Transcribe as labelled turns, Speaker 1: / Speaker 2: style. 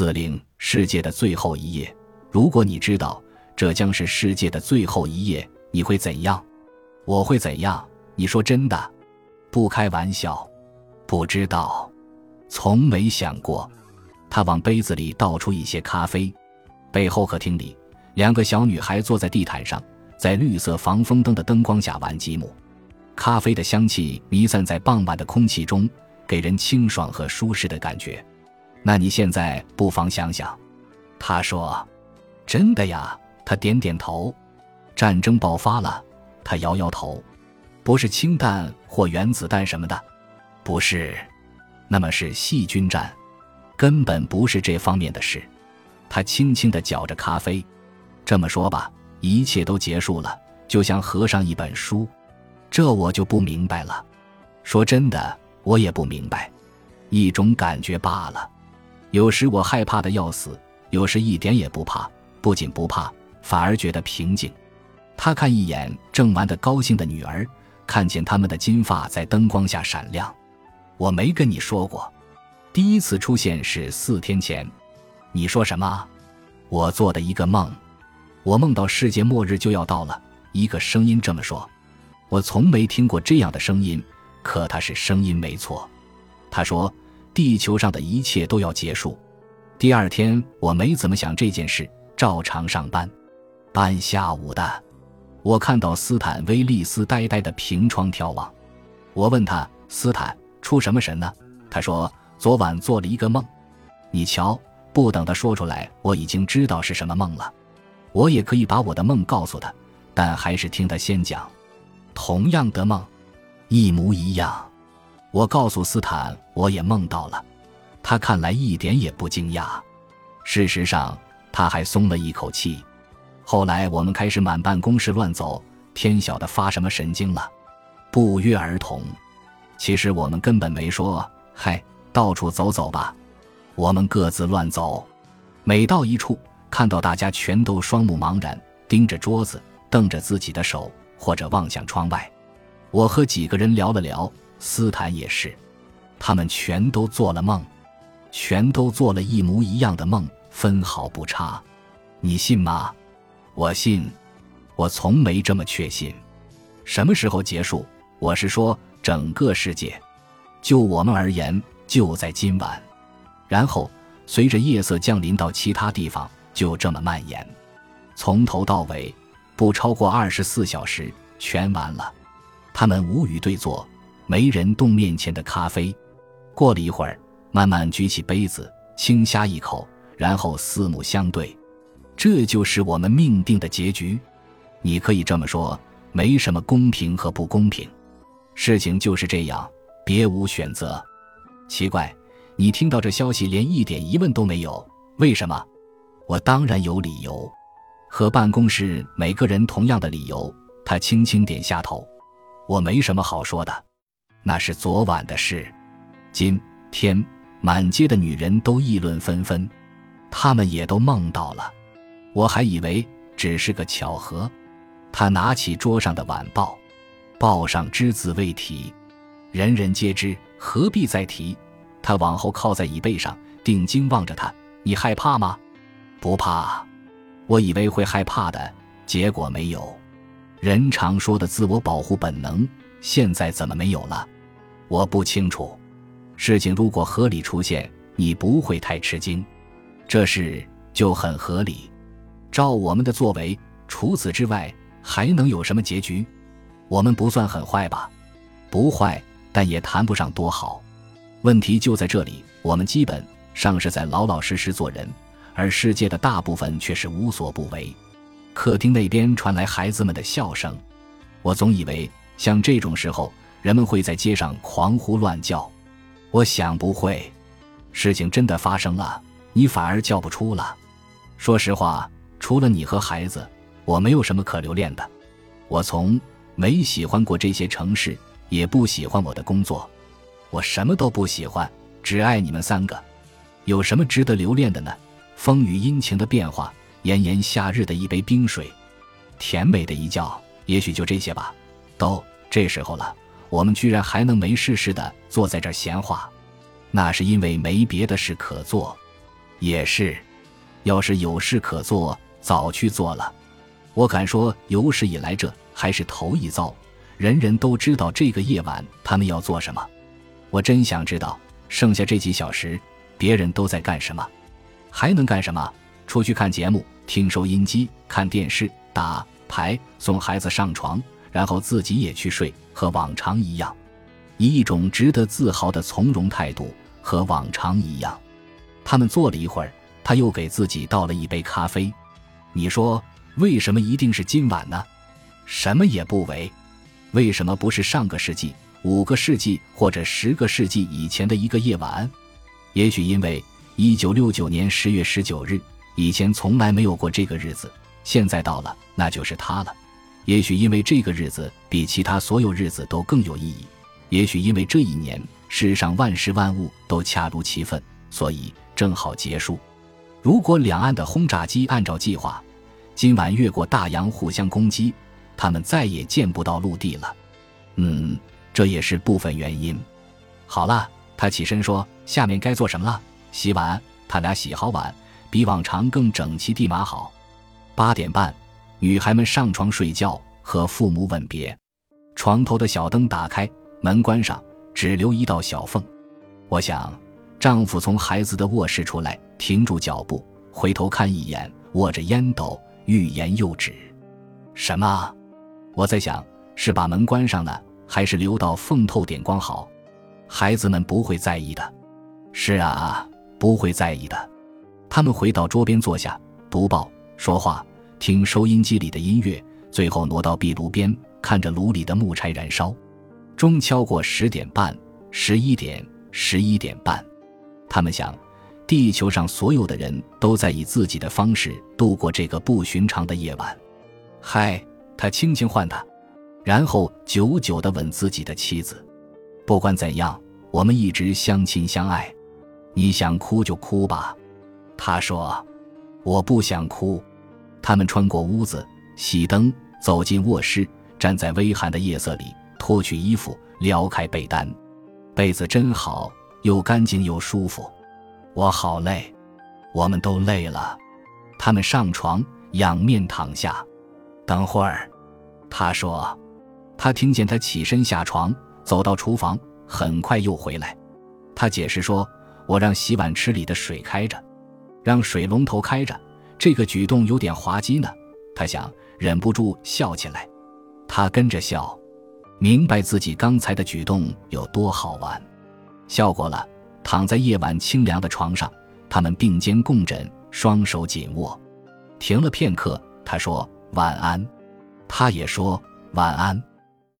Speaker 1: 司令，世界的最后一页。如果你知道这将是世界的最后一页，你会怎样？我会怎样？你说真的？不开玩笑。不知道，从没想过。他往杯子里倒出一些咖啡。背后客厅里，两个小女孩坐在地毯上，在绿色防风灯的灯光下玩积木。咖啡的香气弥散在傍晚的空气中，给人清爽和舒适的感觉。那你现在不妨想想，他说：“真的呀。”他点点头。战争爆发了，他摇摇头。不是氢弹或原子弹什么的，不是。那么是细菌战，根本不是这方面的事。他轻轻地搅着咖啡。这么说吧，一切都结束了，就像合上一本书。这我就不明白了。说真的，我也不明白，一种感觉罢了。有时我害怕的要死，有时一点也不怕，不仅不怕，反而觉得平静。他看一眼正玩得高兴的女儿，看见他们的金发在灯光下闪亮。我没跟你说过，第一次出现是四天前。你说什么？我做的一个梦，我梦到世界末日就要到了。一个声音这么说。我从没听过这样的声音，可它是声音没错。他说。地球上的一切都要结束。第二天，我没怎么想这件事，照常上班。半下午的，我看到斯坦威利斯呆呆的凭窗眺望。我问他：“斯坦，出什么神呢？”他说：“昨晚做了一个梦。”你瞧，不等他说出来，我已经知道是什么梦了。我也可以把我的梦告诉他，但还是听他先讲。同样的梦，一模一样。我告诉斯坦，我也梦到了，他看来一点也不惊讶。事实上，他还松了一口气。后来我们开始满办公室乱走，天晓得发什么神经了，不约而同。其实我们根本没说，嗨，到处走走吧。我们各自乱走，每到一处，看到大家全都双目茫然，盯着桌子，瞪着自己的手，或者望向窗外。我和几个人聊了聊。斯坦也是，他们全都做了梦，全都做了一模一样的梦，分毫不差。你信吗？我信。我从没这么确信。什么时候结束？我是说整个世界。就我们而言，就在今晚。然后随着夜色降临到其他地方，就这么蔓延，从头到尾不超过二十四小时，全完了。他们无语对坐。没人动面前的咖啡，过了一会儿，慢慢举起杯子，轻呷一口，然后四目相对。这就是我们命定的结局。你可以这么说，没什么公平和不公平，事情就是这样，别无选择。奇怪，你听到这消息连一点疑问都没有？为什么？我当然有理由，和办公室每个人同样的理由。他轻轻点下头，我没什么好说的。那是昨晚的事，今天满街的女人都议论纷纷，她们也都梦到了。我还以为只是个巧合。他拿起桌上的晚报，报上只字未提，人人皆知，何必再提？他往后靠在椅背上，定睛望着他：“你害怕吗？”“不怕。”我以为会害怕的，结果没有。人常说的自我保护本能。现在怎么没有了？我不清楚。事情如果合理出现，你不会太吃惊。这事就很合理。照我们的作为，除此之外还能有什么结局？我们不算很坏吧？不坏，但也谈不上多好。问题就在这里：我们基本上是在老老实实做人，而世界的大部分却是无所不为。客厅那边传来孩子们的笑声。我总以为。像这种时候，人们会在街上狂呼乱叫。我想不会，事情真的发生了，你反而叫不出了。说实话，除了你和孩子，我没有什么可留恋的。我从没喜欢过这些城市，也不喜欢我的工作。我什么都不喜欢，只爱你们三个。有什么值得留恋的呢？风雨阴晴的变化，炎炎夏日的一杯冰水，甜美的一觉，也许就这些吧。都。这时候了，我们居然还能没事似的坐在这闲话，那是因为没别的事可做。也是，要是有事可做，早去做了。我敢说，有史以来这还是头一遭。人人都知道这个夜晚他们要做什么。我真想知道，剩下这几小时，别人都在干什么？还能干什么？出去看节目、听收音机、看电视、打牌、送孩子上床，然后自己也去睡，和往常一样，以一种值得自豪的从容态度，和往常一样。他们坐了一会儿，他又给自己倒了一杯咖啡。你说为什么一定是今晚呢？什么也不为，为什么不是上个世纪、五个世纪或者十个世纪以前的一个夜晚？也许因为一九六九年十月十九日以前从来没有过这个日子，现在到了，那就是它了。也许因为这个日子比其他所有日子都更有意义。也许因为这一年世上万事万物都恰如其分，所以。正好结束。如果两岸的轰炸机按照计划，今晚越过大洋互相攻击，他们再也见不到陆地了。嗯，这也是部分原因。好了，他起身说：“下面该做什么了？洗碗。”他俩洗好碗，比往常更整齐地码好。八点半，女孩们上床睡觉，和父母吻别。床头的小灯打开，门关上，只留一道小缝。我想。丈夫从孩子的卧室出来，停住脚步，回头看一眼，握着烟斗，欲言又止。什么？我在想，是把门关上呢，还是留到缝透点光好？孩子们不会在意的。是啊，不会在意的。他们回到桌边坐下，读报、说话、听收音机里的音乐，最后挪到壁炉边，看着炉里的木柴燃烧。钟敲过十点半，十一点，十一点半。他们想，地球上所有的人都在以自己的方式度过这个不寻常的夜晚。嗨，他轻轻唤他，然后久久地吻自己的妻子。不管怎样，我们一直相亲相爱。你想哭就哭吧，他说。我不想哭。他们穿过屋子，熄灯，走进卧室，站在微寒的夜色里，脱去衣服，撩开被单。被子真好。又干净又舒服，我好累，我们都累了。他们上床，仰面躺下。等会儿，他说，他听见他起身下床，走到厨房，很快又回来。他解释说：“我让洗碗池里的水开着，让水龙头开着。这个举动有点滑稽呢。”他想，忍不住笑起来。他跟着笑，明白自己刚才的举动有多好玩。笑过了，躺在夜晚清凉的床上，他们并肩共枕，双手紧握。停了片刻，他说晚安，他也说晚安。